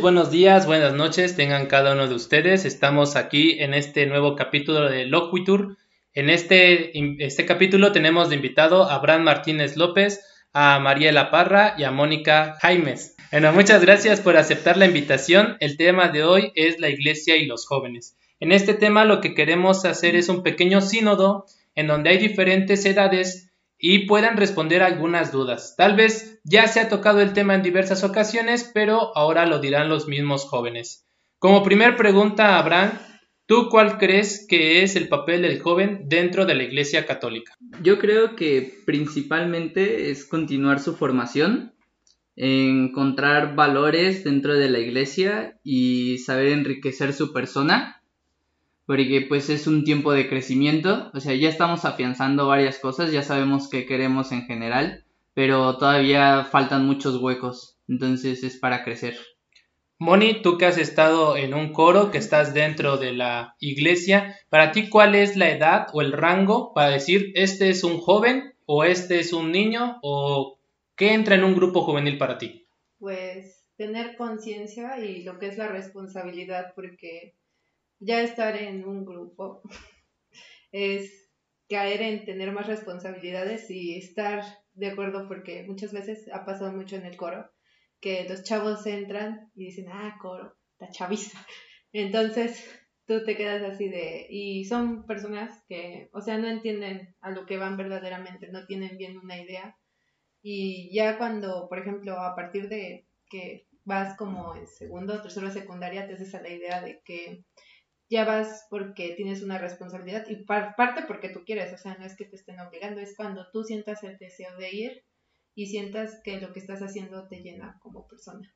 buenos días, buenas noches, tengan cada uno de ustedes. Estamos aquí en este nuevo capítulo de Loquitur. En este, este capítulo tenemos de invitado a Abraham Martínez López, a Mariela Parra y a Mónica Jaimes. Bueno, muchas gracias por aceptar la invitación. El tema de hoy es la iglesia y los jóvenes. En este tema lo que queremos hacer es un pequeño sínodo en donde hay diferentes edades y puedan responder algunas dudas. Tal vez ya se ha tocado el tema en diversas ocasiones, pero ahora lo dirán los mismos jóvenes. Como primer pregunta, Abraham, ¿tú cuál crees que es el papel del joven dentro de la Iglesia Católica? Yo creo que principalmente es continuar su formación, encontrar valores dentro de la Iglesia y saber enriquecer su persona porque pues es un tiempo de crecimiento, o sea, ya estamos afianzando varias cosas, ya sabemos qué queremos en general, pero todavía faltan muchos huecos, entonces es para crecer. Moni, tú que has estado en un coro, que estás dentro de la iglesia, para ti, ¿cuál es la edad o el rango para decir este es un joven o este es un niño o qué entra en un grupo juvenil para ti? Pues tener conciencia y lo que es la responsabilidad, porque ya estar en un grupo es caer en tener más responsabilidades y estar de acuerdo porque muchas veces ha pasado mucho en el coro que los chavos entran y dicen, ah, coro, la chaviza. Entonces tú te quedas así de... Y son personas que, o sea, no entienden a lo que van verdaderamente, no tienen bien una idea. Y ya cuando, por ejemplo, a partir de que vas como en segundo o tercero secundaria, te haces a la idea de que ya vas porque tienes una responsabilidad y parte porque tú quieres, o sea, no es que te estén obligando, es cuando tú sientas el deseo de ir y sientas que lo que estás haciendo te llena como persona.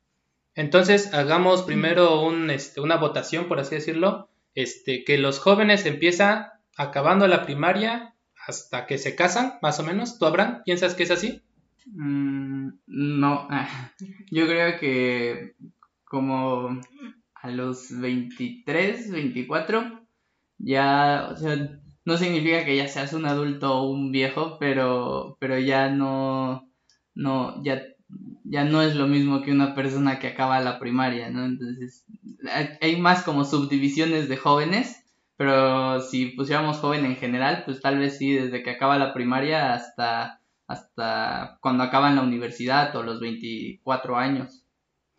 Entonces, hagamos primero un, este, una votación, por así decirlo, este, que los jóvenes empiezan acabando la primaria hasta que se casan, más o menos. ¿Tú, Abraham, piensas que es así? Mm, no, yo creo que como a los 23, 24, ya, o sea, no significa que ya seas un adulto o un viejo, pero, pero ya no, no, ya, ya no es lo mismo que una persona que acaba la primaria, ¿no? Entonces, hay más como subdivisiones de jóvenes, pero si pusiéramos joven en general, pues tal vez sí, desde que acaba la primaria hasta, hasta cuando acaban la universidad o los 24 años.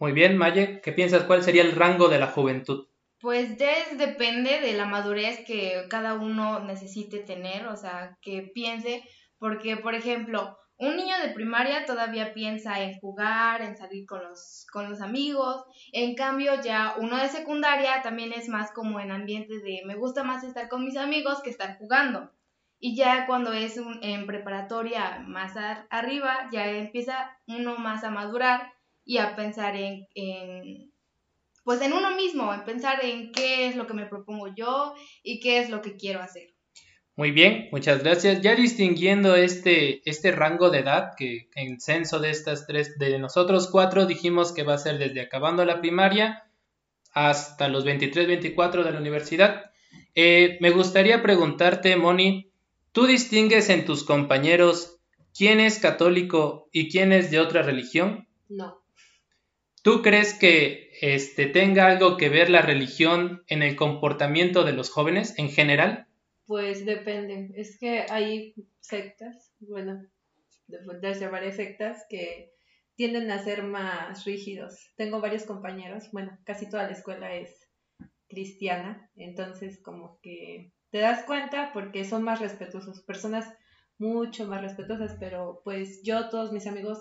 Muy bien, Maye, ¿qué piensas? ¿Cuál sería el rango de la juventud? Pues depende de la madurez que cada uno necesite tener, o sea, que piense, porque, por ejemplo, un niño de primaria todavía piensa en jugar, en salir con los, con los amigos, en cambio ya uno de secundaria también es más como en ambiente de me gusta más estar con mis amigos que estar jugando. Y ya cuando es en preparatoria más arriba, ya empieza uno más a madurar y a pensar en, pues en uno mismo, en pensar en qué es lo que me propongo yo y qué es lo que quiero hacer. Muy bien, muchas gracias. Ya distinguiendo este, este rango de edad, que en censo de estas tres, de nosotros cuatro, dijimos que va a ser desde acabando la primaria hasta los 23, 24 de la universidad. Eh, me gustaría preguntarte, Moni, ¿tú distingues en tus compañeros quién es católico y quién es de otra religión? No. ¿Tú crees que este, tenga algo que ver la religión en el comportamiento de los jóvenes en general? Pues depende. Es que hay sectas, bueno, desde varias sectas que tienden a ser más rígidos. Tengo varios compañeros, bueno, casi toda la escuela es cristiana, entonces como que te das cuenta porque son más respetuosos, personas mucho más respetuosas, pero pues yo, todos mis amigos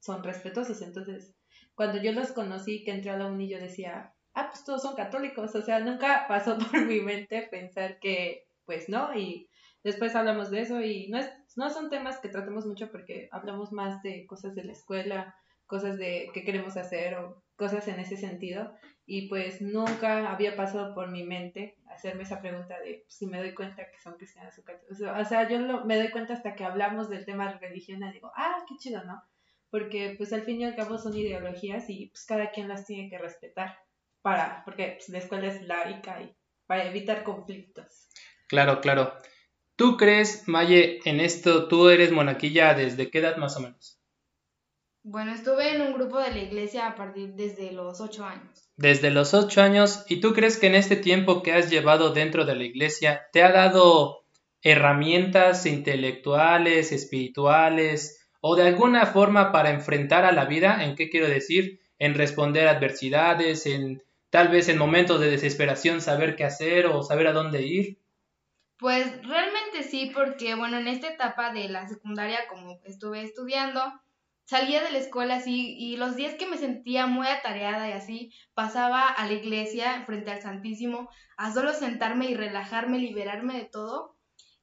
son respetuosos, entonces cuando yo los conocí, que entré a la uni, yo decía, ah, pues todos son católicos, o sea, nunca pasó por mi mente pensar que, pues no, y después hablamos de eso y no, es, no son temas que tratemos mucho porque hablamos más de cosas de la escuela, cosas de qué queremos hacer o cosas en ese sentido. Y pues nunca había pasado por mi mente hacerme esa pregunta de si me doy cuenta que son cristianos o católicos. O sea, yo me doy cuenta hasta que hablamos del tema religión y digo, ah, qué chido, ¿no? Porque pues al fin y al cabo son ideologías y pues cada quien las tiene que respetar para, porque pues, la escuela es laica y para evitar conflictos. Claro, claro. ¿Tú crees, Maye, en esto, tú eres monaquilla desde qué edad más o menos? Bueno, estuve en un grupo de la iglesia a partir desde los ocho años. Desde los ocho años, ¿y tú crees que en este tiempo que has llevado dentro de la iglesia te ha dado herramientas intelectuales, espirituales o de alguna forma para enfrentar a la vida? ¿En qué quiero decir? En responder a adversidades, en tal vez en momentos de desesperación saber qué hacer o saber a dónde ir. Pues realmente sí, porque bueno, en esta etapa de la secundaria, como estuve estudiando, salía de la escuela así y los días que me sentía muy atareada y así, pasaba a la iglesia frente al Santísimo a solo sentarme y relajarme, liberarme de todo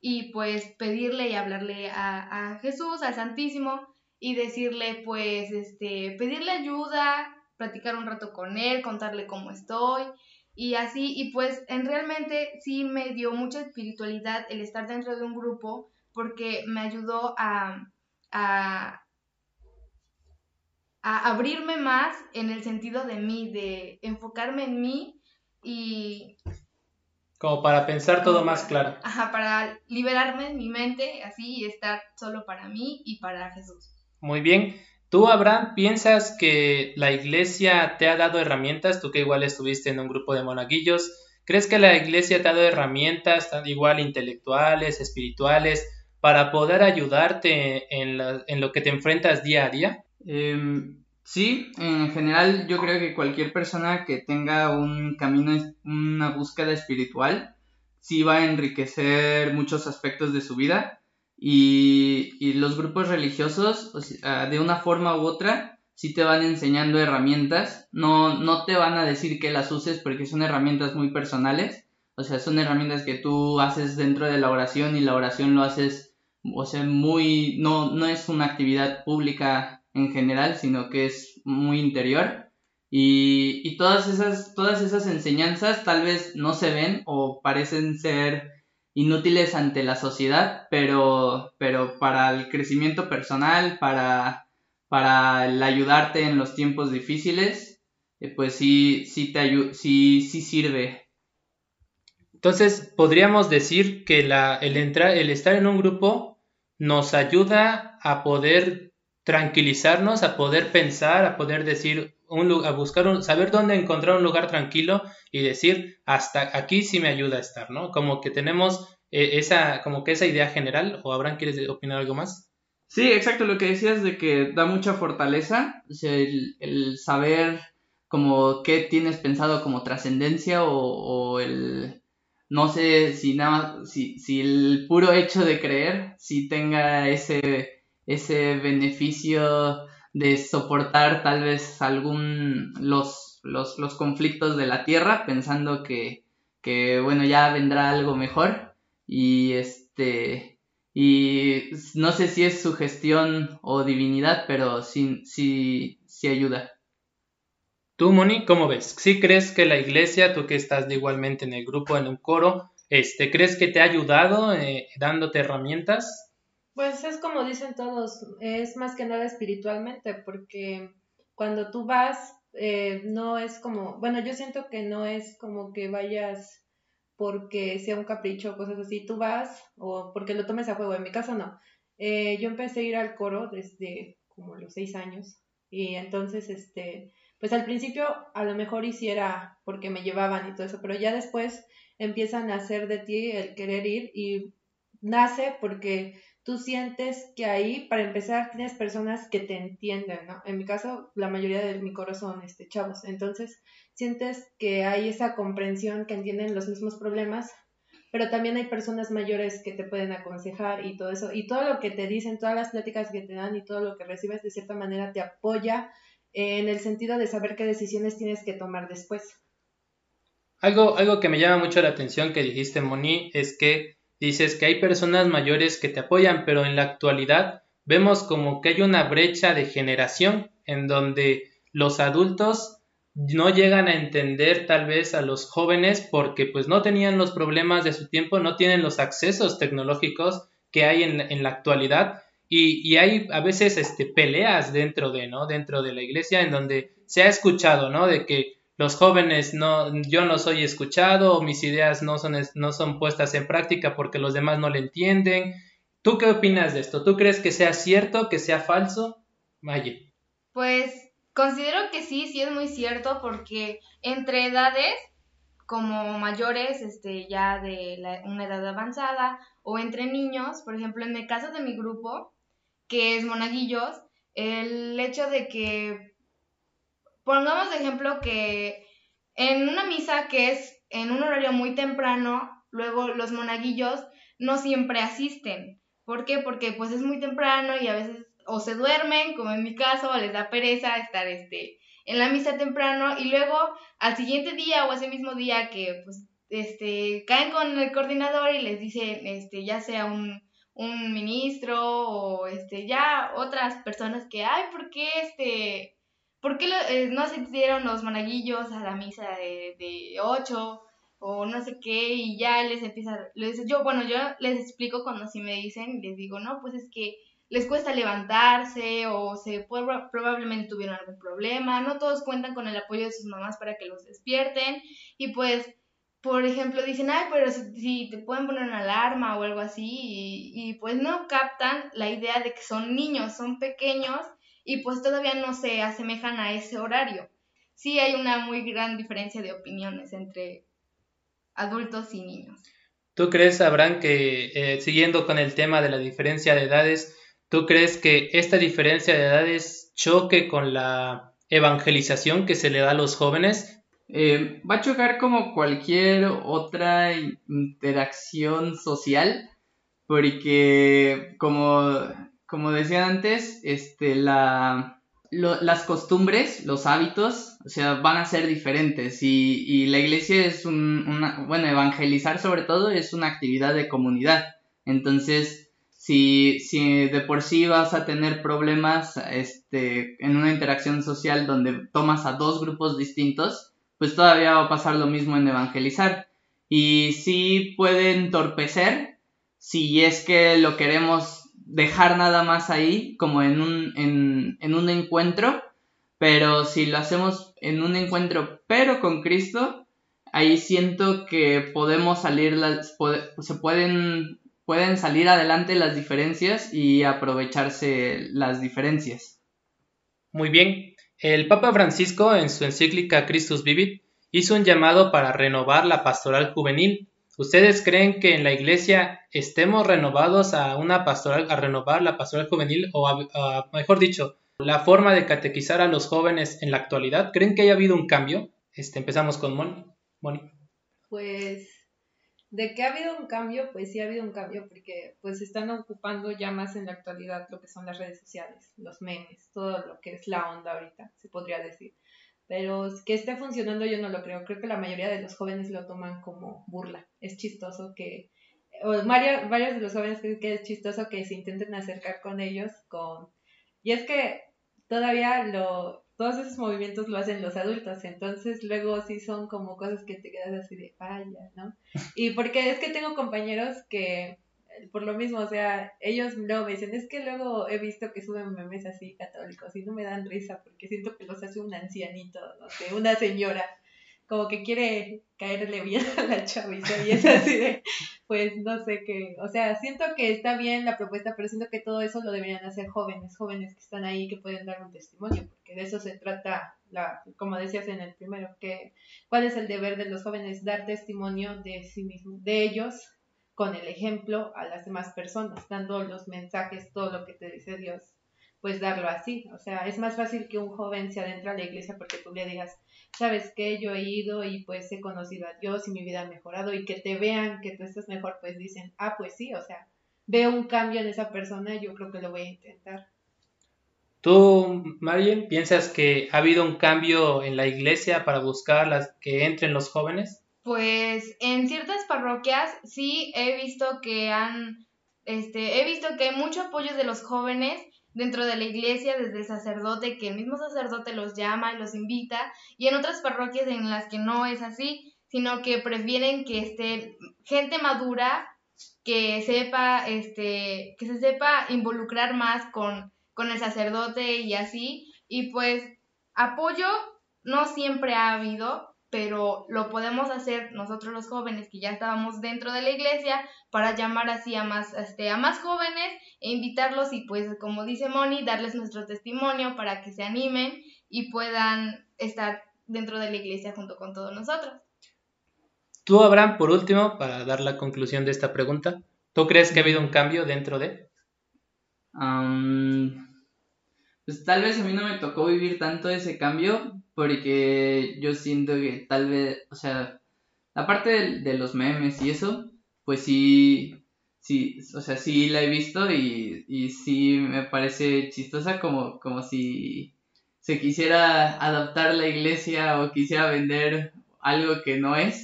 y pues pedirle y hablarle a, a Jesús, al Santísimo y decirle pues este, pedirle ayuda, platicar un rato con él, contarle cómo estoy y así, y pues en realmente sí me dio mucha espiritualidad el estar dentro de un grupo porque me ayudó a, a, a abrirme más en el sentido de mí, de enfocarme en mí y... Como para pensar todo más claro. Ajá, para liberarme en mi mente así y estar solo para mí y para Jesús. Muy bien. ¿Tú, Abraham, piensas que la iglesia te ha dado herramientas? Tú que igual estuviste en un grupo de monaguillos, ¿crees que la iglesia te ha dado herramientas, igual intelectuales, espirituales, para poder ayudarte en, lo que te enfrentas día a día? Em, sí, en general yo creo que cualquier persona que tenga un camino, una búsqueda espiritual, sí va a enriquecer muchos aspectos de su vida y, los grupos religiosos, de una forma u otra, sí te van enseñando herramientas. No, no te van a decir que las uses porque son herramientas muy personales. O sea, son herramientas que tú haces dentro de la oración y la oración lo haces, o sea, muy, no, no es una actividad pública en general, sino que es muy interior. Y, y todas, esas, todas esas enseñanzas tal vez no se ven o parecen ser inútiles ante la sociedad, pero, pero para el crecimiento personal, para, para el ayudarte en los tiempos difíciles, eh, pues sí, sí, te sí, sí sirve. Entonces, podríamos decir que la, el, entrar, el estar en un grupo nos ayuda a poder tranquilizarnos, a poder pensar, a poder decir, un, a buscar, un, saber dónde encontrar un lugar tranquilo y decir, hasta aquí sí me ayuda a estar, ¿no? Como que tenemos eh, esa, como que esa idea general, o Abraham, ¿quieres opinar algo más? Sí, exacto, lo que decías de que da mucha fortaleza, o sea, el, saber como qué tienes pensado como trascendencia o, el no sé si nada si, si el puro hecho de creer si tenga ese ese beneficio de soportar tal vez algún los, los, los conflictos de la tierra pensando que, que bueno ya vendrá algo mejor. Y este y no sé si es su gestión o divinidad pero sí sí sí ayuda. Tú Moni cómo ves ¿Sí crees que la iglesia tú que estás igualmente en el grupo en un coro este crees que te ha ayudado eh, dándote herramientas pues es como dicen todos, es más que nada espiritualmente, porque cuando tú vas, eh, no es como, bueno, yo siento que no es como que vayas porque sea un capricho o cosas así, tú vas o porque lo tomes a juego, en mi caso no. Eh, yo empecé a ir al coro desde como los seis años y entonces, este, pues al principio a lo mejor hiciera porque me llevaban y todo eso, pero ya después empiezan a hacer de ti el querer ir y nace porque tú sientes que ahí, para empezar, tienes personas que te entienden, ¿no? En mi caso, la mayoría de mi coro son este, chavos, entonces sientes que hay esa comprensión, que entienden los mismos problemas, pero también hay personas mayores que te pueden aconsejar y todo eso, y todo lo que te dicen, todas las pláticas que te dan y todo lo que recibes, de cierta manera te apoya en el sentido de saber qué decisiones tienes que tomar después. Algo, algo que me llama mucho la atención que dijiste, Moni, es que dices que hay personas mayores que te apoyan, pero en la actualidad vemos como que hay una brecha de generación en donde los adultos no llegan a entender tal vez a los jóvenes porque pues no tenían los problemas de su tiempo, no tienen los accesos tecnológicos que hay en, la actualidad y, y, hay a veces este, peleas dentro de, ¿no? Dentro de la iglesia en donde se ha escuchado, ¿no? De que los jóvenes no, yo no soy escuchado, mis ideas no son, no son puestas en práctica porque los demás no le entienden. ¿Tú qué opinas de esto? ¿Tú crees que sea cierto, que sea falso? Vaya. Pues considero que sí, sí es muy cierto porque entre edades como mayores, este, ya de una edad avanzada, o entre niños, por ejemplo, en el caso de mi grupo, que es Monaguillos, el hecho de que, pongamos de ejemplo que en una misa que es en un horario muy temprano, luego los monaguillos no siempre asisten. ¿Por qué? Porque pues es muy temprano y a veces o se duermen, como en mi caso, o les da pereza estar este, en la misa temprano y luego al siguiente día o ese mismo día que pues este caen con el coordinador y les dicen este ya sea un, un ministro o este ya otras personas que ay por qué este por qué eh, no asistieron los monaguillos a la misa de, de 8 o no sé qué y ya les empieza les, yo bueno yo les explico cuando así me dicen les digo no pues es que les cuesta levantarse o se probablemente tuvieron algún problema, no todos cuentan con el apoyo de sus mamás para que los despierten. Y pues, por ejemplo, dicen, ay, pero si, te pueden poner una alarma o algo así y, pues no captan la idea de que son niños, son pequeños y pues todavía no se asemejan a ese horario. Sí hay una muy gran diferencia de opiniones entre adultos y niños. ¿Tú crees, Abraham, que eh, siguiendo con el tema de la diferencia de edades, ¿Tú crees que esta diferencia de edades choque con la evangelización que se le da a los jóvenes? Eh, va a chocar como cualquier otra interacción social, porque como, como decía antes, este, la, las costumbres, los hábitos, o sea, van a ser diferentes y, y la iglesia es un, una, bueno, evangelizar sobre todo es una actividad de comunidad. Entonces, si, si de por sí vas a tener problemas este, en una interacción social donde tomas a dos grupos distintos, pues todavía va a pasar lo mismo en evangelizar. Y sí puede entorpecer si es que lo queremos dejar nada más ahí, como en un, en, un encuentro, pero si lo hacemos en un encuentro pero con Cristo, ahí siento que podemos salir, las, se pueden pueden salir adelante las diferencias y aprovecharse las diferencias. Muy bien. El Papa Francisco, en su encíclica Christus Vivit, hizo un llamado para renovar la pastoral juvenil. ¿Ustedes creen que en la Iglesia estemos renovados a una pastoral, a renovar la pastoral juvenil o, mejor dicho, la forma de catequizar a los jóvenes en la actualidad? ¿Creen que haya habido un cambio? Este, empezamos con Moni. Moni. Pues de que ha habido un cambio, pues sí ha habido un cambio porque pues están ocupando ya más en la actualidad lo que son las redes sociales, los memes, todo lo que es la onda ahorita, se podría decir. Pero que esté funcionando yo no lo creo, creo que la mayoría de los jóvenes lo toman como burla. Es chistoso que, o varios, de los jóvenes creen que es chistoso que se intenten acercar con ellos con... Y es que todavía lo, todos esos movimientos lo hacen los adultos, entonces luego sí son como cosas que te quedas así de vaya, ¿no? Y porque es que tengo compañeros que por lo mismo, o sea, ellos luego me dicen, es que luego he visto que suben memes así católicos y no me dan risa porque siento que los hace un ancianito, no sé, una señora como que quiere caerle bien a la chaviza y es así de, pues no sé qué, o sea, siento que está bien la propuesta, pero siento que todo eso lo deberían hacer jóvenes, jóvenes que están ahí que pueden dar un testimonio, porque de eso se trata, la, como decías en el primero, que cuál es el deber de los jóvenes, dar testimonio de sí mismos, de ellos con el ejemplo a las demás personas, dando los mensajes, todo lo que te dice Dios, pues darlo así, o sea, es más fácil que un joven se adentre a la iglesia porque tú le digas, sabes que yo he ido y pues he conocido a Dios y mi vida ha mejorado y que te vean que tú estás mejor, pues dicen, ah, pues sí, o sea, veo un cambio en esa persona, yo creo que lo voy a intentar. ¿Tú, Marien, piensas que ha habido un cambio en la iglesia para buscar las que entren los jóvenes? Pues en ciertas parroquias sí he visto que han, este, he visto que hay mucho apoyo de los jóvenes dentro de la iglesia desde el sacerdote, que el mismo sacerdote los llama y los invita, y en otras parroquias en las que no es así, sino que prefieren que esté gente madura que sepa, este, que se sepa involucrar más con, con el sacerdote y así, y pues apoyo no siempre ha habido, pero lo podemos hacer nosotros los jóvenes que ya estábamos dentro de la iglesia para llamar así a más, este, a más jóvenes e invitarlos y pues como dice Moni, darles nuestro testimonio para que se animen y puedan estar dentro de la iglesia junto con todos nosotros. Tú, Abraham, por último, para dar la conclusión de esta pregunta, ¿tú crees que ha habido un cambio dentro de? Pues tal vez a mí no me tocó vivir tanto ese cambio porque yo siento que tal vez, o sea, aparte de, de los memes y eso, pues sí, sí, o sea, sí la he visto y, y sí me parece chistosa como, como si se quisiera adaptar la iglesia o quisiera vender algo que no es.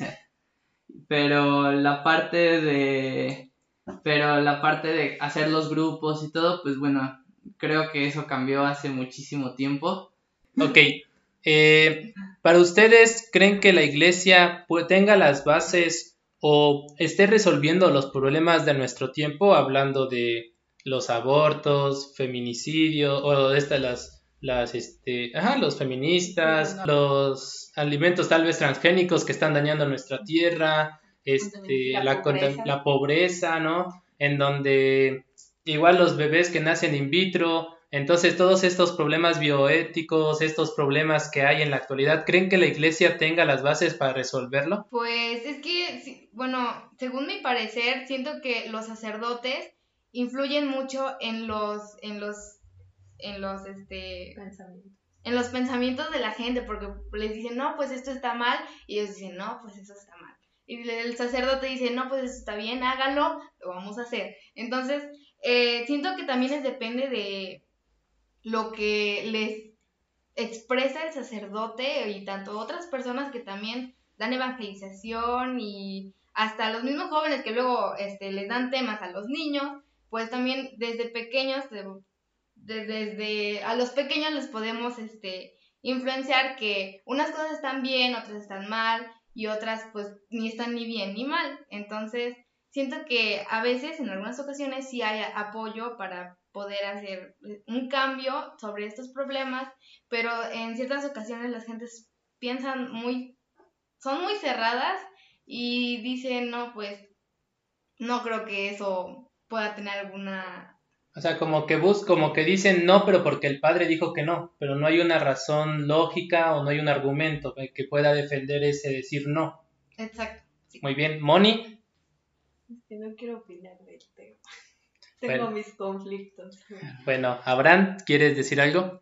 Pero la parte de pero la parte de hacer los grupos y todo, pues bueno, creo que eso cambió hace muchísimo tiempo. Ok. Eh, para ustedes, ¿creen que la iglesia tenga las bases o esté resolviendo los problemas de nuestro tiempo, hablando de los abortos, feminicidio o de estas las las este, ajá, los feministas, los alimentos tal vez transgénicos que están dañando nuestra tierra, este, la, la, pobreza. la pobreza, ¿no? En donde igual los bebés que nacen in vitro, entonces todos estos problemas bioéticos, estos problemas que hay en la actualidad, ¿creen que la iglesia tenga las bases para resolverlo? Pues es que, bueno, según mi parecer, siento que los sacerdotes influyen mucho en los, en los en los este pensamientos. en los pensamientos de la gente porque les dicen no pues esto está mal y ellos dicen no pues eso está mal y el sacerdote dice no pues eso está bien hágalo lo vamos a hacer entonces eh, siento que también es depende de lo que les expresa el sacerdote y tanto otras personas que también dan evangelización y hasta los mismos jóvenes que luego este, les dan temas a los niños, pues también desde pequeños desde a los pequeños les podemos este, influenciar que unas cosas están bien, otras están mal y otras pues ni están ni bien ni mal. Entonces, siento que a veces, en algunas ocasiones, sí hay apoyo para poder hacer un cambio sobre estos problemas, pero en ciertas ocasiones las gentes piensan muy, son muy cerradas y dicen, no, pues no creo que eso pueda tener alguna o sea, como que bus, como que dicen no, pero porque el padre dijo que no, pero no hay una razón lógica o no hay un argumento que pueda defender ese decir no. Exacto. Muy bien, Moni. Es que no quiero opinar del tema. Tengo mis conflictos. Bueno, Abraham, ¿quieres decir algo?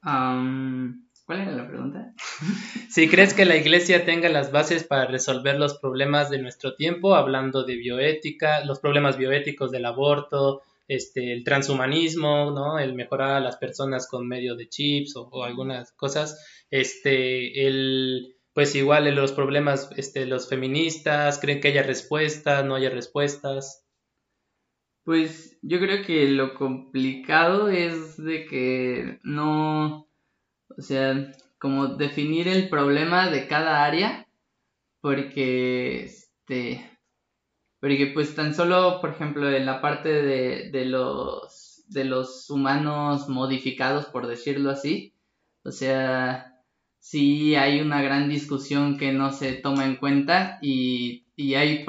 ¿Cuál era la pregunta? si crees que la iglesia tenga las bases para resolver los problemas de nuestro tiempo, hablando de bioética, los problemas bioéticos del aborto, este, el transhumanismo, ¿no? El mejorar a las personas con medio de chips o, algunas cosas, este, el, pues igual en los problemas, este, los feministas, ¿creen que haya respuestas, no haya respuestas? Pues yo creo que lo complicado es de que no, o sea, como definir el problema de cada área, porque, este, porque pues tan solo, por ejemplo, en la parte de, de, los, de los humanos modificados, por decirlo así, o sea, sí hay una gran discusión que no se toma en cuenta y, y hay,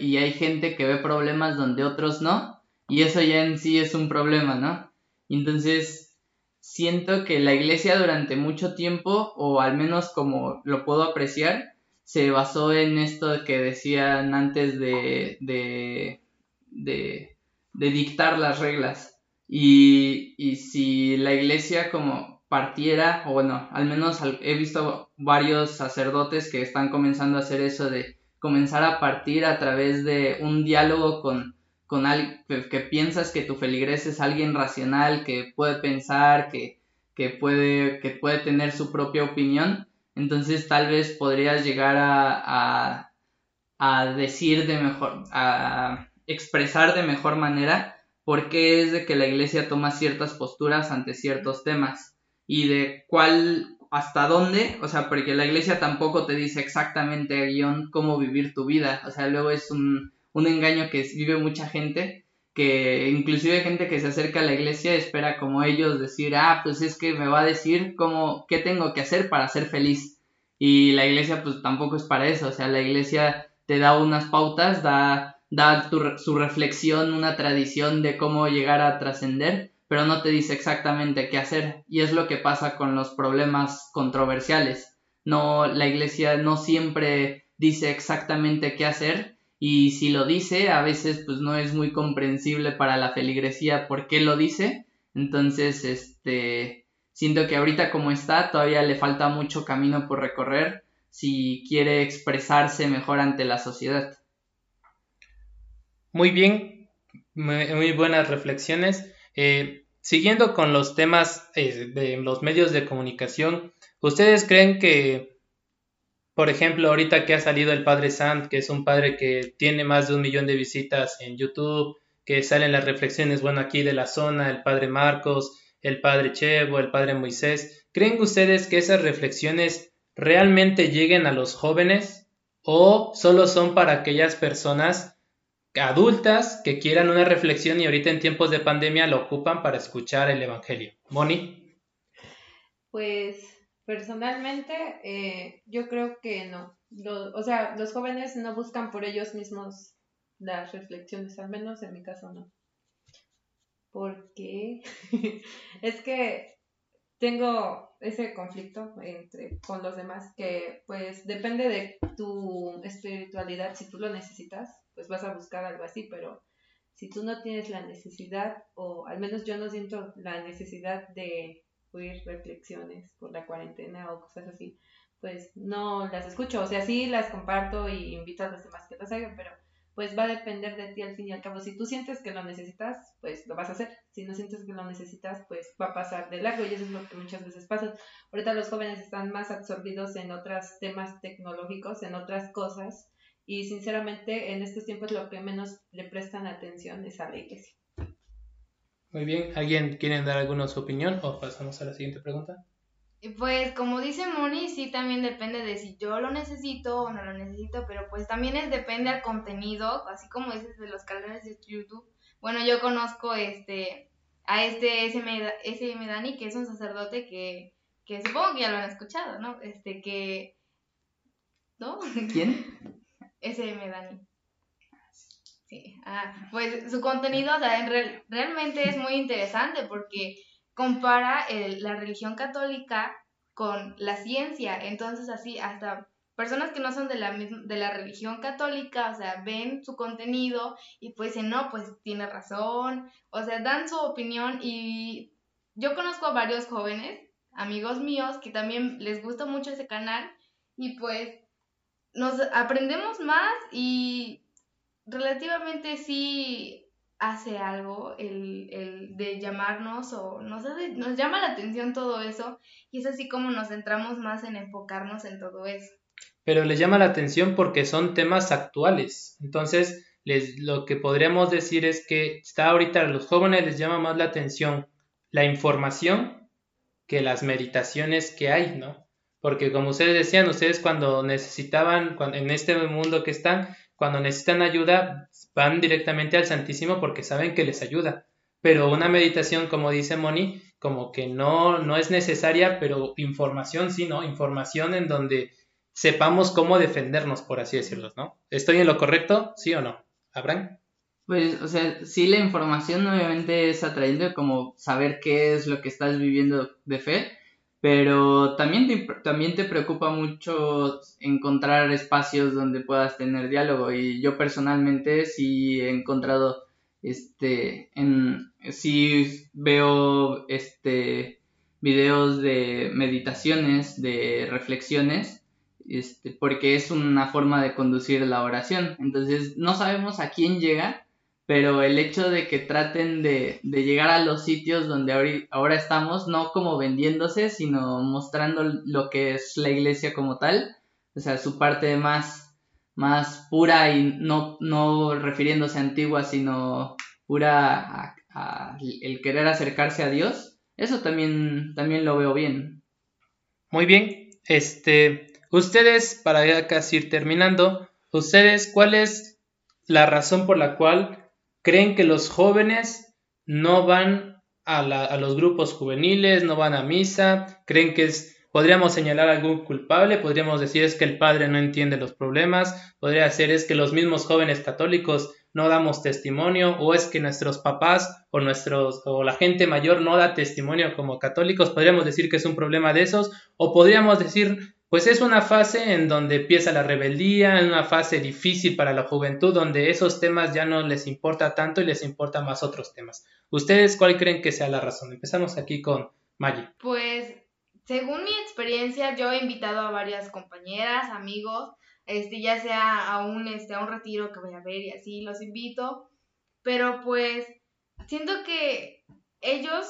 y hay gente que ve problemas donde otros no, y eso ya en sí es un problema, ¿no? Entonces, siento que la iglesia durante mucho tiempo, o al menos como lo puedo apreciar, se basó en esto que decían antes de, de, de, dictar las reglas. Y, y, si la iglesia como partiera, o bueno, al menos he visto varios sacerdotes que están comenzando a hacer eso de comenzar a partir a través de un diálogo con, con alguien que, piensas que tu feligres es alguien racional, que puede pensar, que, que, puede, que puede tener su propia opinión, entonces tal vez podrías llegar a, a, decir de mejor, a expresar de mejor manera por qué es de que la iglesia toma ciertas posturas ante ciertos temas y de cuál hasta dónde, o sea, porque la iglesia tampoco te dice exactamente guion cómo vivir tu vida, o sea, luego es un, un engaño que vive mucha gente, que inclusive gente que se acerca a la iglesia espera como ellos decir, ah, pues es que me va a decir cómo, qué tengo que hacer para ser feliz. Y la iglesia pues tampoco es para eso, o sea, la iglesia te da unas pautas, da, da su reflexión, una tradición de cómo llegar a trascender, pero no te dice exactamente qué hacer. Y es lo que pasa con los problemas controversiales. No, la iglesia no siempre dice exactamente qué hacer y si lo dice a veces pues no es muy comprensible para la feligresía por qué lo dice. Entonces, este, siento que ahorita como está todavía le falta mucho camino por recorrer si quiere expresarse mejor ante la sociedad. Muy bien, muy, buenas reflexiones. Eh, siguiendo con los temas eh, de los medios de comunicación, ¿ustedes creen que, por ejemplo, ahorita que ha salido el padre Sant, que es un padre que tiene más de un millón de visitas en YouTube, que salen las reflexiones, bueno, aquí de la zona, el padre Marcos, el padre Chevo, el padre Moisés, ¿creen ustedes que esas reflexiones realmente lleguen a los jóvenes o solo son para aquellas personas adultas que quieran una reflexión y ahorita en tiempos de pandemia lo ocupan para escuchar el Evangelio. Moni. Pues personalmente eh, yo creo que no. o sea, los jóvenes no buscan por ellos mismos las reflexiones, al menos en mi caso no. Porque es que tengo ese conflicto entre con los demás que pues depende de tu espiritualidad si tú lo necesitas pues vas a buscar algo así, pero si tú no tienes la necesidad, o al menos yo no siento la necesidad de oír reflexiones por la cuarentena o cosas así, pues no las escucho, o sea, sí las comparto y invito a los demás que las hagan, pero pues va a depender de ti al fin y al cabo. Si tú sientes que lo necesitas, pues lo vas a hacer. Si no sientes que lo necesitas, pues va a pasar de largo y eso es lo que muchas veces pasa. Ahorita los jóvenes están más absorbidos en otros temas tecnológicos, en otras cosas y sinceramente en estos tiempos lo que menos le prestan atención es a la iglesia. Muy bien, ¿alguien quiere dar alguna su opinión o pasamos a la siguiente pregunta? Pues como dice Moni, sí también depende de si yo lo necesito o no lo necesito, pero pues también es depende al contenido, así como dices de los canales de YouTube. Bueno, yo conozco este a este SM, SM Dani, que es un sacerdote que, que supongo que ya lo han escuchado, ¿no? Este que... ¿No? ¿Quién? SM Dani. Sí, ah, pues su contenido o sea, realmente es muy interesante porque compara la religión católica con la ciencia. Entonces, así, hasta personas que no son de la, de la religión católica, o sea, ven su contenido y pues dicen, no, pues tiene razón, o sea, dan su opinión y yo conozco a varios jóvenes, amigos míos, que también les gusta mucho ese canal y pues nos aprendemos más y relativamente sí hace algo el, el de llamarnos o nos, nos llama la atención todo eso y es así como nos centramos más en enfocarnos en todo eso. Pero les llama la atención porque son temas actuales. Entonces, les, lo que podríamos decir es que está ahorita a los jóvenes les llama más la atención la información que las meditaciones que hay, ¿no? Porque como ustedes decían, ustedes cuando necesitaban, en este mundo que están, cuando necesitan ayuda, van directamente al Santísimo porque saben que les ayuda. Pero una meditación, como dice Moni, como que no, no es necesaria, pero información sí, ¿no? Información en donde sepamos cómo defendernos, por así decirlo, ¿no? ¿Estoy en lo correcto? ¿Sí o no? ¿Abraham? Pues, o sea, sí la información obviamente es atrayente como saber qué es lo que estás viviendo de fe, pero también te, también te preocupa mucho encontrar espacios donde puedas tener diálogo. Y yo personalmente sí he encontrado este en sí veo este videos de meditaciones de reflexiones este porque es una forma de conducir la oración. Entonces no sabemos a quién llega pero el hecho de que traten de, de llegar a los sitios donde ahora, estamos, no como vendiéndose, sino mostrando lo que es la iglesia como tal, o sea, su parte más, más pura y no, no refiriéndose a antigua, sino pura a, el querer acercarse a Dios, eso también, también lo veo bien. Muy bien, este, ustedes, para ya casi ir terminando, ustedes, ¿cuál es la razón por la cual creen que los jóvenes no van a, los grupos juveniles, no van a misa, creen que es, podríamos señalar algún culpable, podríamos decir es que el padre no entiende los problemas, podría ser es que los mismos jóvenes católicos no damos testimonio o es que nuestros papás o la gente mayor no da testimonio como católicos, podríamos decir que es un problema de esos o podríamos decir pues es una fase en donde empieza la rebeldía, en una fase difícil para la juventud, donde esos temas ya no les importa tanto y les importa más otros temas. ¿Ustedes cuál creen que sea la razón? Empezamos aquí con Maggie. Pues, según mi experiencia, yo he invitado a varias compañeras, amigos, este, ya sea a un, este, a un retiro que voy a ver y así, los invito, pero pues, siento que ellos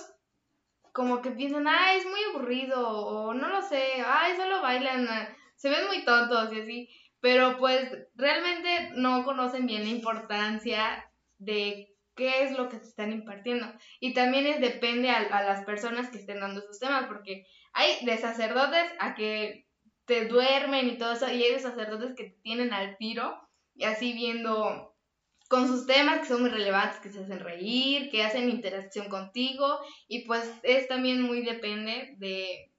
como que piensan, ah, es muy aburrido, o no lo sé, ay, solo bailan, ah, se ven muy tontos y así, pero pues realmente no conocen bien la importancia de qué es lo que se están impartiendo. Y también depende a, a las personas que estén dando esos temas, porque hay de sacerdotes a que te duermen y todo eso, y hay de sacerdotes que te tienen al tiro, y así viendo con sus temas que son muy relevantes, que se hacen reír, que hacen interacción contigo y pues es también muy depende de,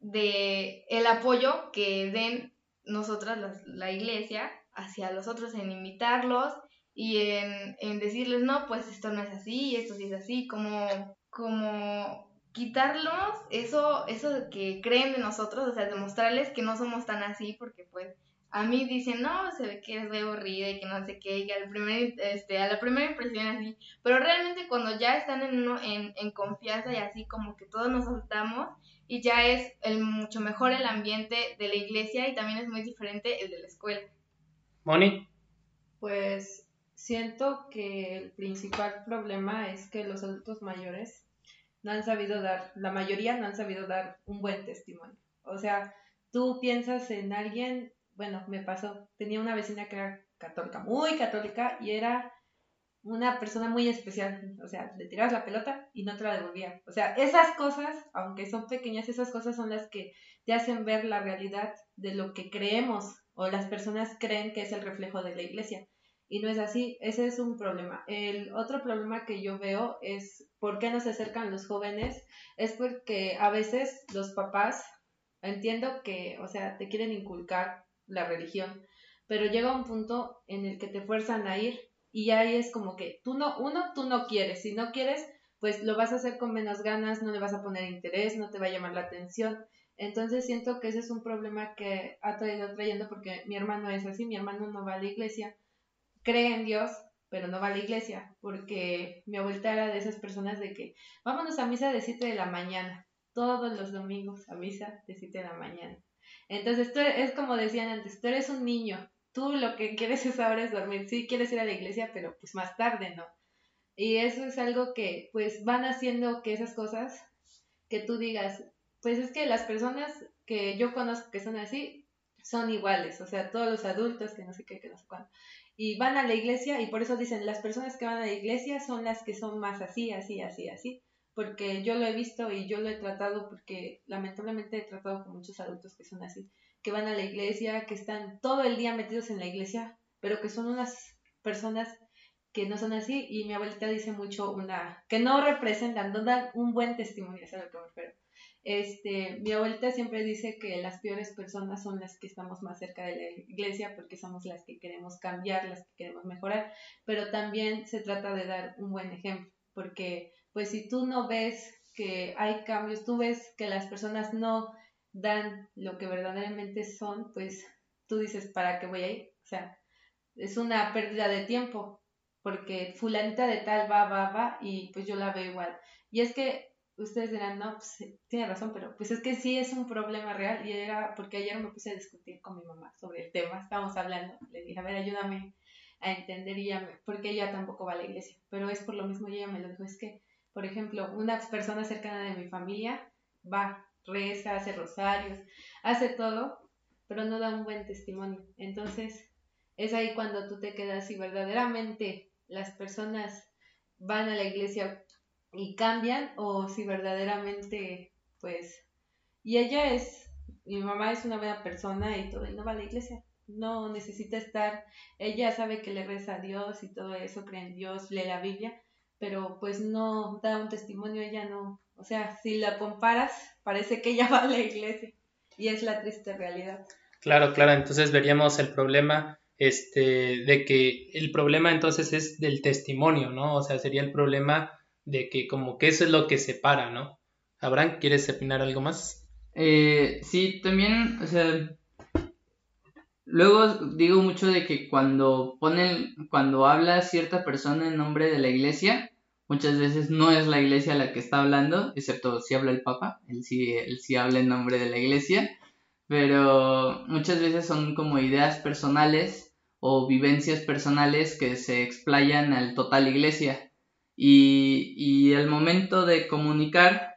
de el apoyo que den nosotras la, la iglesia hacia los otros en invitarlos y en, en, decirles no pues esto no es así esto sí es así como como quitarlos eso eso que creen de nosotros o sea demostrarles que no somos tan así porque pues a mí dicen, no, se ve que es de aburrida y que no sé qué, y al primer, este, a la primera impresión así, pero realmente cuando ya están en, uno, en, en confianza y así como que todos nos soltamos y ya es el, mucho mejor el ambiente de la iglesia y también es muy diferente el de la escuela. Moni. Pues siento que el principal problema es que los adultos mayores no han sabido dar, la mayoría no han sabido dar un buen testimonio. O sea, tú piensas en alguien bueno, me pasó, tenía una vecina que era católica, muy católica, y era una persona muy especial, o sea, le tirabas la pelota y no te la devolvía. O sea, esas cosas, aunque son pequeñas, esas cosas son las que te hacen ver la realidad de lo que creemos o las personas creen que es el reflejo de la iglesia. Y no es así, ese es un problema. El otro problema que yo veo es por qué no se acercan los jóvenes, es porque a veces los papás, entiendo que, o sea, te quieren inculcar la religión, pero llega un punto en el que te fuerzan a ir y ahí es como que tú no, uno, tú no quieres, si no quieres, pues lo vas a hacer con menos ganas, no le vas a poner interés, no te va a llamar la atención. Entonces siento que ese es un problema que ha traído trayendo porque mi hermano es así, mi hermano no va a la iglesia, cree en Dios, pero no va a la iglesia, porque mi abuelita era de esas personas de que vámonos a misa de 7 de la mañana, todos los domingos a misa de 7 de la mañana. Entonces, tú es como decían antes, tú eres un niño, tú lo que quieres es ahora es dormir, sí quieres ir a la iglesia, pero pues más tarde, ¿no? Y eso es algo que pues van haciendo que esas cosas que tú digas, pues es que las personas que yo conozco que son así son iguales, o sea, todos los adultos que no sé qué, que no sé cuándo. Y van a la iglesia y por eso dicen, las personas que van a la iglesia son las que son más así, así, así, así porque yo lo he visto y yo lo he tratado porque lamentablemente he tratado con muchos adultos que son así, que van a la iglesia, que están todo el día metidos en la iglesia, pero que son unas personas que no son así y mi abuelita dice mucho una que no representan, no dan un buen testimonio, es a lo que. Este, mi abuelita siempre dice que las peores personas son las que estamos más cerca de la iglesia porque somos las que queremos cambiar, las que queremos mejorar, pero también se trata de dar un buen ejemplo, porque pues si tú no ves que hay cambios, tú ves que las personas no dan lo que verdaderamente son, pues tú dices, ¿para qué voy a ir? O sea, es una pérdida de tiempo, porque fulanita de tal va, va, va, y pues yo la veo igual. Y es que ustedes dirán, no, pues tiene razón, pero pues es que sí es un problema real, y era porque ayer me puse a discutir con mi mamá sobre el tema, estábamos hablando, le dije, a ver, ayúdame a entender, y ella porque ella tampoco va a la iglesia, pero es por lo mismo, y ella me lo dijo, es que por ejemplo, una persona cercana de mi familia va, reza, hace rosarios, hace todo, pero no da un buen testimonio. Entonces, es ahí cuando tú te quedas si verdaderamente las personas van a la iglesia y cambian o si verdaderamente, pues, y ella es, mi mamá es una buena persona y todo, y no va a la iglesia. No necesita estar, ella sabe que le reza a Dios y todo eso, cree en Dios, lee la Biblia, pero pues no da un testimonio, ella no, o sea, si la comparas, parece que ya va a la iglesia y es la triste realidad. Claro, claro, entonces veríamos el problema este de que el problema entonces es del testimonio, ¿no? O sea, sería el problema de que como que eso es lo que separa, ¿no? Abraham, ¿quieres opinar algo más? Eh, sí, también, o sea, luego digo mucho de que cuando ponen, cuando habla cierta persona en nombre de la iglesia, muchas veces no es la iglesia la que está hablando, excepto si habla el Papa, él sí, él sí habla en nombre de la iglesia, pero muchas veces son como ideas personales o vivencias personales que se explayan al total iglesia. Y, y el momento de comunicar,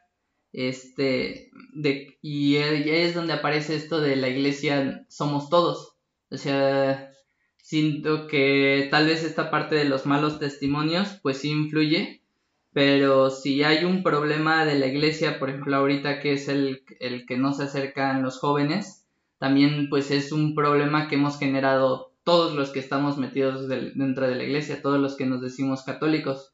este, de, y ahí es donde aparece esto de la iglesia somos todos. O sea, siento que tal vez esta parte de los malos testimonios, pues sí influye, pero si hay un problema de la iglesia, por ejemplo ahorita que es el, el que no se acercan los jóvenes, también pues es un problema que hemos generado todos los que estamos metidos dentro de la iglesia, todos los que nos decimos católicos,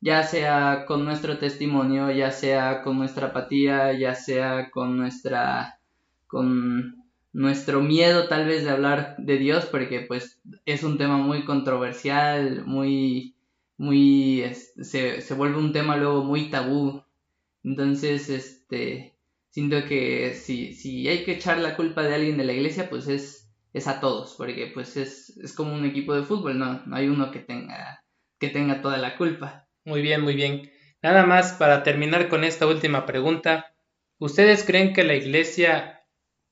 ya sea con nuestro testimonio, ya sea con nuestra apatía, ya sea con nuestra con nuestro miedo tal vez de hablar de Dios, porque pues es un tema muy controversial, muy muy, se, se vuelve un tema luego muy tabú. Entonces, este, siento que si, si hay que echar la culpa de alguien de la iglesia, pues es, es a todos, porque pues es, es como un equipo de fútbol, no, no hay uno que tenga, que tenga toda la culpa. Muy bien, muy bien. Nada más para terminar con esta última pregunta. ¿Ustedes creen que la iglesia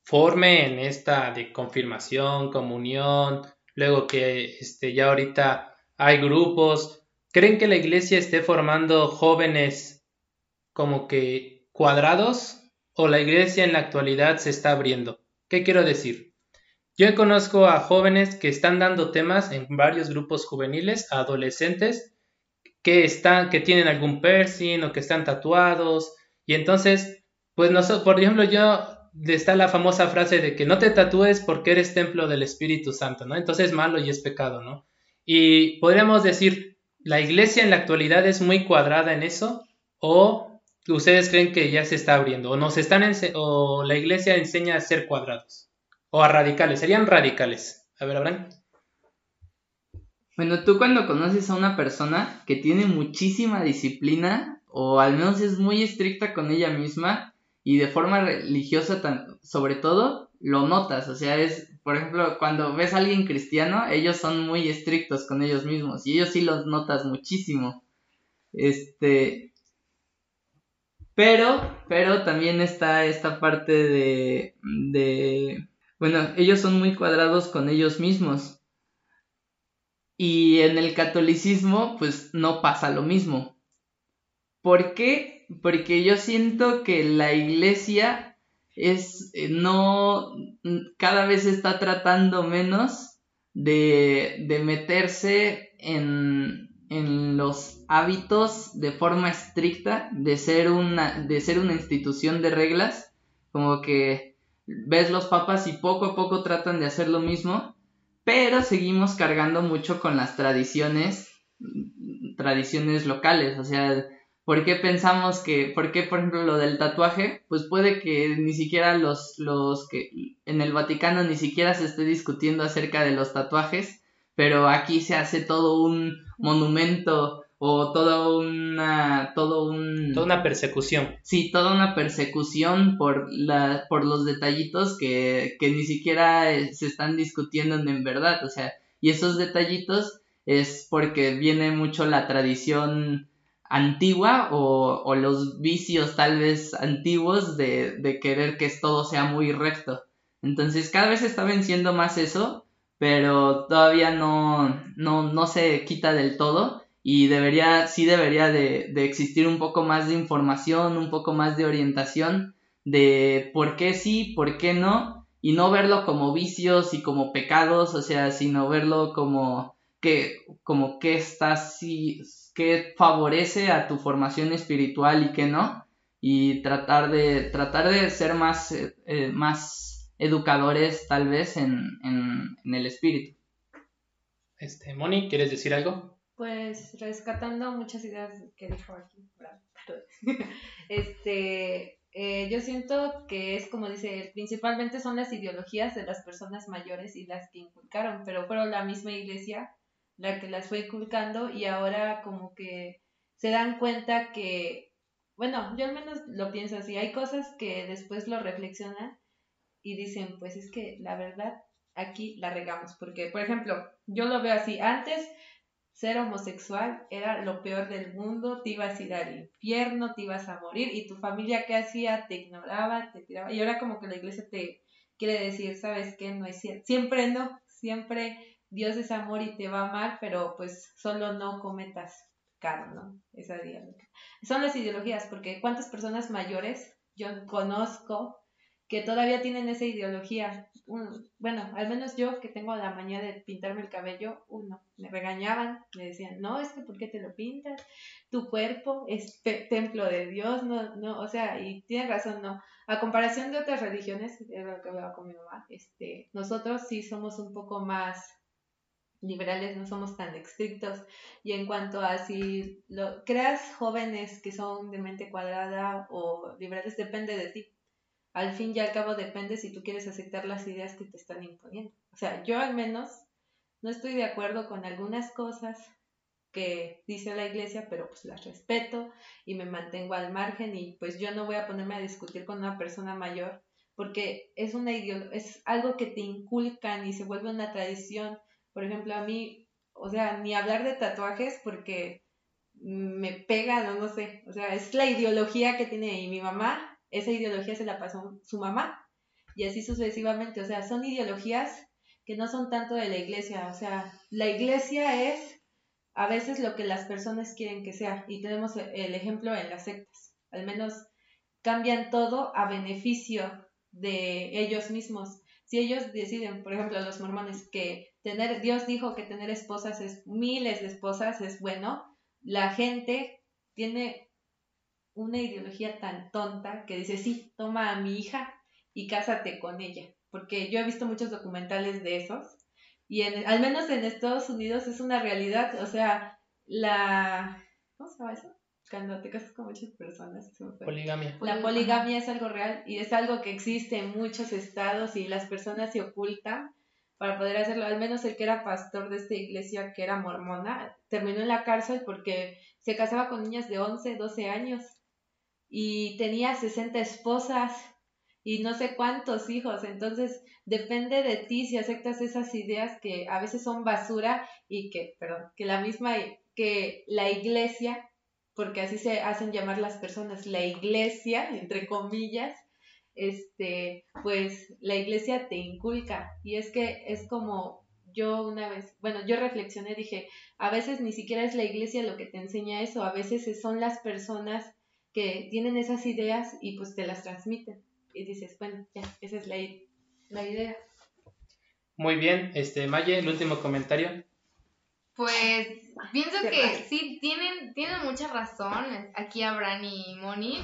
forme en esta de confirmación, comunión, luego que este, ya ahorita hay grupos, ¿Creen que la iglesia esté formando jóvenes como que cuadrados o la iglesia en la actualidad se está abriendo? ¿Qué quiero decir? Yo conozco a jóvenes que están dando temas en varios grupos juveniles, adolescentes, que están, que tienen algún piercing o que están tatuados. Y entonces, pues nosotros, por ejemplo, yo está la famosa frase de que no te tatúes porque eres templo del Espíritu Santo, ¿no? Entonces es malo y es pecado, ¿no? Y podríamos decir, ¿La iglesia en la actualidad es muy cuadrada en eso? ¿O ustedes creen que ya se está abriendo? ¿O, nos están o la iglesia enseña a ser cuadrados? ¿O a radicales? Serían radicales. A ver, Abraham. Bueno, tú cuando conoces a una persona que tiene muchísima disciplina, o al menos es muy estricta con ella misma, y de forma religiosa sobre todo, lo notas, o sea, es por ejemplo, cuando ves a alguien cristiano, ellos son muy estrictos con ellos mismos y ellos sí los notas muchísimo. Este, pero, pero también está esta parte de, de, bueno, ellos son muy cuadrados con ellos mismos. Y en el catolicismo, pues no pasa lo mismo. ¿Por qué? Porque yo siento que la iglesia es eh, no cada vez está tratando menos de, de meterse en, en, los hábitos de forma estricta de ser una de ser una institución de reglas como que ves los papas y poco a poco tratan de hacer lo mismo pero seguimos cargando mucho con las tradiciones tradiciones locales o sea ¿Por qué pensamos que, por qué, por ejemplo, lo del tatuaje? Pues puede que ni siquiera los, los que en el Vaticano ni siquiera se esté discutiendo acerca de los tatuajes, pero aquí se hace todo un monumento o toda una, todo un... Toda una persecución. Sí, toda una persecución por, la, por los detallitos que, que ni siquiera eh, se están discutiendo en verdad, o sea, y esos detallitos es porque viene mucho la tradición antigua o, los vicios tal vez antiguos de, querer que todo sea muy recto. Entonces cada vez está venciendo más eso, pero todavía no, no, no se quita del todo y debería, sí debería de, de existir un poco más de información, un poco más de orientación de por qué sí, por qué no, y no verlo como vicios y como pecados, o sea, sino verlo como que, como que está así qué favorece a tu formación espiritual y qué no, y tratar de, tratar de ser más, eh, eh, más educadores tal vez en, en, el espíritu. Este, Moni, ¿quieres decir algo? Pues rescatando muchas ideas que dijo aquí, este, eh, yo siento que es como dice, principalmente son las ideologías de las personas mayores y las que inculcaron, pero fueron la misma iglesia la que las fue inculcando y ahora como que se dan cuenta que, bueno, yo al menos lo pienso así, hay cosas que después lo reflexionan y dicen, pues es que la verdad aquí la regamos, porque por ejemplo, yo lo veo así, antes ser homosexual era lo peor del mundo, te ibas a ir al infierno, te ibas a morir y tu familia qué hacía, te ignoraba, te tiraba y ahora como que la iglesia te quiere decir, ¿sabes qué? No es cierto, siempre no, siempre Dios es amor y te va mal, pero pues solo no cometas caro, ¿no? Esa ideología. Son las ideologías, porque cuántas personas mayores yo conozco que todavía tienen esa ideología. bueno, al menos yo que tengo la mañana de pintarme el cabello, uno, me regañaban, me decían, no, es que ¿por qué te lo pintas? Tu cuerpo es templo de Dios, no, no, o sea, y tiene razón, no. A comparación de otras religiones, era lo que hablaba con mi mamá, este, nosotros sí somos un poco más liberales no somos tan estrictos. Y en cuanto a si lo creas jóvenes que son de mente cuadrada o liberales depende de ti. Al fin y al cabo depende si tú quieres aceptar las ideas que te están imponiendo. O sea yo al menos no estoy de acuerdo con algunas cosas que dice la iglesia pero pues las respeto y me mantengo al margen y pues yo no voy a ponerme a discutir con una persona mayor porque es una es algo que te inculcan y se vuelve una tradición por ejemplo, a mí, o sea, ni hablar de tatuajes porque me pega, no, no sé, o sea, es la ideología que tiene y mi mamá, esa ideología se la pasó su mamá y así sucesivamente, o sea, son ideologías que no son tanto de la iglesia, o sea, la iglesia es a veces lo que las personas quieren que sea y tenemos el ejemplo en las sectas, al menos cambian todo a beneficio de ellos mismos. Si ellos deciden, por ejemplo, los mormones, que tener, Dios dijo que tener esposas es, miles de esposas es bueno, la gente tiene una ideología tan tonta que dice, sí, toma a mi hija y cásate con ella. Porque yo he visto muchos documentales de esos y en, al menos en Estados Unidos es una realidad, o sea, la... ¿Cómo se llama eso? Cuando te casas con muchas personas. Poligamia. La poligamia es algo real y es algo que existe en muchos estados y las personas se ocultan para poder hacerlo. Al menos el que era pastor de esta iglesia, que era mormona, terminó en la cárcel porque se casaba con niñas de 11, 12 años y tenía 60 esposas y no sé cuántos hijos. Entonces, depende de ti si aceptas esas ideas que a veces son basura y que, perdón, que la misma, que la iglesia porque así se hacen llamar las personas, la iglesia, entre comillas, este, pues la iglesia te inculca. Y es que es como yo una vez, bueno, yo reflexioné, dije, a veces ni siquiera es la iglesia lo que te enseña eso, a veces son las personas que tienen esas ideas y pues te las transmiten. Y dices, bueno, ya, esa es la, la idea. Muy bien, este, Maye, el último comentario. Pues pienso que sí, tienen, tienen mucha razón aquí Abraham y Moni.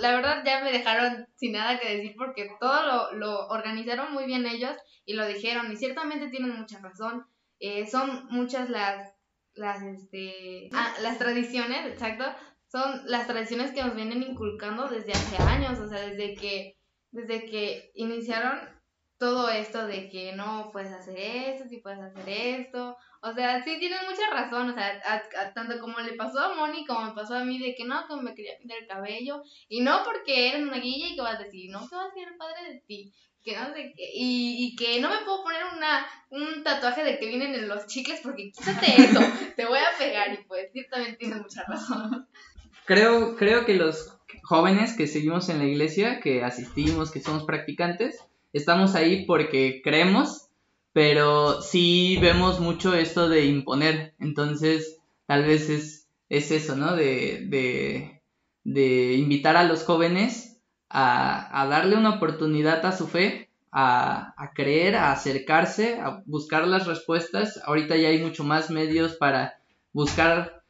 La verdad ya me dejaron sin nada que decir porque todo lo, lo organizaron muy bien ellos y lo dijeron y ciertamente tienen mucha razón. Eh, son muchas las, las, este, ah, las tradiciones, exacto, son las tradiciones que nos vienen inculcando desde hace años, o sea, desde que, desde que iniciaron todo esto de que no puedes hacer esto, si puedes hacer esto. O sea, sí tienes mucha razón. O sea, tanto como le pasó a Moni como me pasó a mí de que no, que me quería pintar el cabello. Y no porque eres una guilla y que vas a decir, no, que vas a ser el padre de ti. Que no sé qué. Y, y que no me puedo poner una, un tatuaje de que vienen en los chicles porque quítate eso, te voy a pegar. Y pues también tienes mucha razón. Creo, creo que los jóvenes que seguimos en la iglesia, que asistimos, que somos practicantes, estamos ahí porque creemos, pero sí vemos mucho esto de imponer. Entonces, tal vez es, es eso, ¿no? De, de, de invitar a los jóvenes a, a, darle una oportunidad a su fe, a, a, creer, a acercarse, a buscar las respuestas. Ahorita ya hay mucho más medios para buscar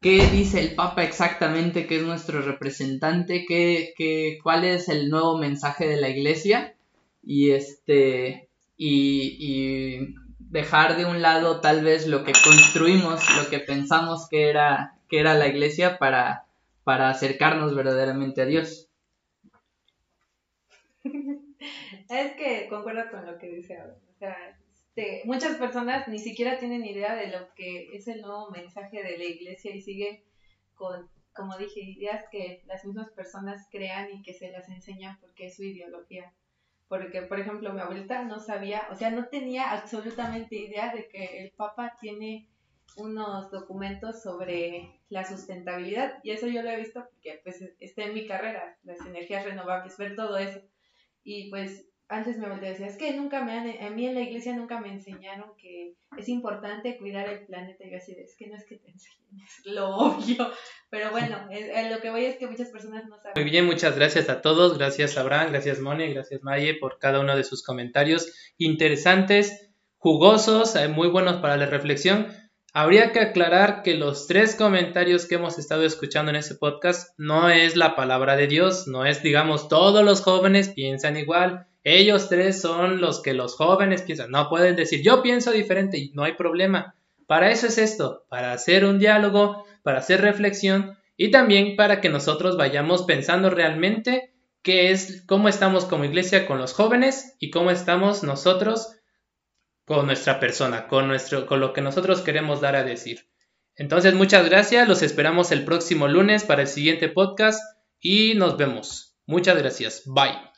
qué dice el Papa exactamente, qué es nuestro representante, qué, qué, cuál es el nuevo mensaje de la Iglesia y este y, dejar de un lado tal vez lo que construimos, lo que pensamos que era, que era la iglesia para, para acercarnos verdaderamente a Dios. es que concuerdo con lo que dice ahora. O sea, este, muchas personas ni siquiera tienen idea de lo que es el nuevo mensaje de la iglesia y sigue con, como dije, ideas que las mismas personas crean y que se las enseñan porque es su ideología. Porque, por ejemplo, mi abuelita no sabía, o sea, no tenía absolutamente idea de que el Papa tiene unos documentos sobre la sustentabilidad y eso yo lo he visto porque pues está en mi carrera, las energías renovables, ver todo eso. Y pues antes me decía, es que nunca me han, a mí en la iglesia nunca me enseñaron que es importante cuidar el planeta. Y yo así, es que no es que te enseñen, es lo obvio. Pero bueno, lo que voy es que muchas personas no saben. Muy bien, muchas gracias a todos. Gracias Abraham, gracias Moni, gracias Maye por cada uno de sus comentarios interesantes, jugosos, eh, muy buenos para la reflexión. Habría que aclarar que los tres comentarios que hemos estado escuchando en ese podcast no es la palabra de Dios, no es, digamos, todos los jóvenes piensan igual, ellos tres son los que los jóvenes piensan, no pueden decir yo pienso diferente y no hay problema. Para eso es esto, para hacer un diálogo, para hacer reflexión y también para que nosotros vayamos pensando realmente qué es, cómo estamos como iglesia con los jóvenes y cómo estamos nosotros con nuestra persona, con, nuestro, con lo que nosotros queremos dar a decir. Entonces, muchas gracias, los esperamos el próximo lunes para el siguiente podcast y nos vemos. Muchas gracias, bye.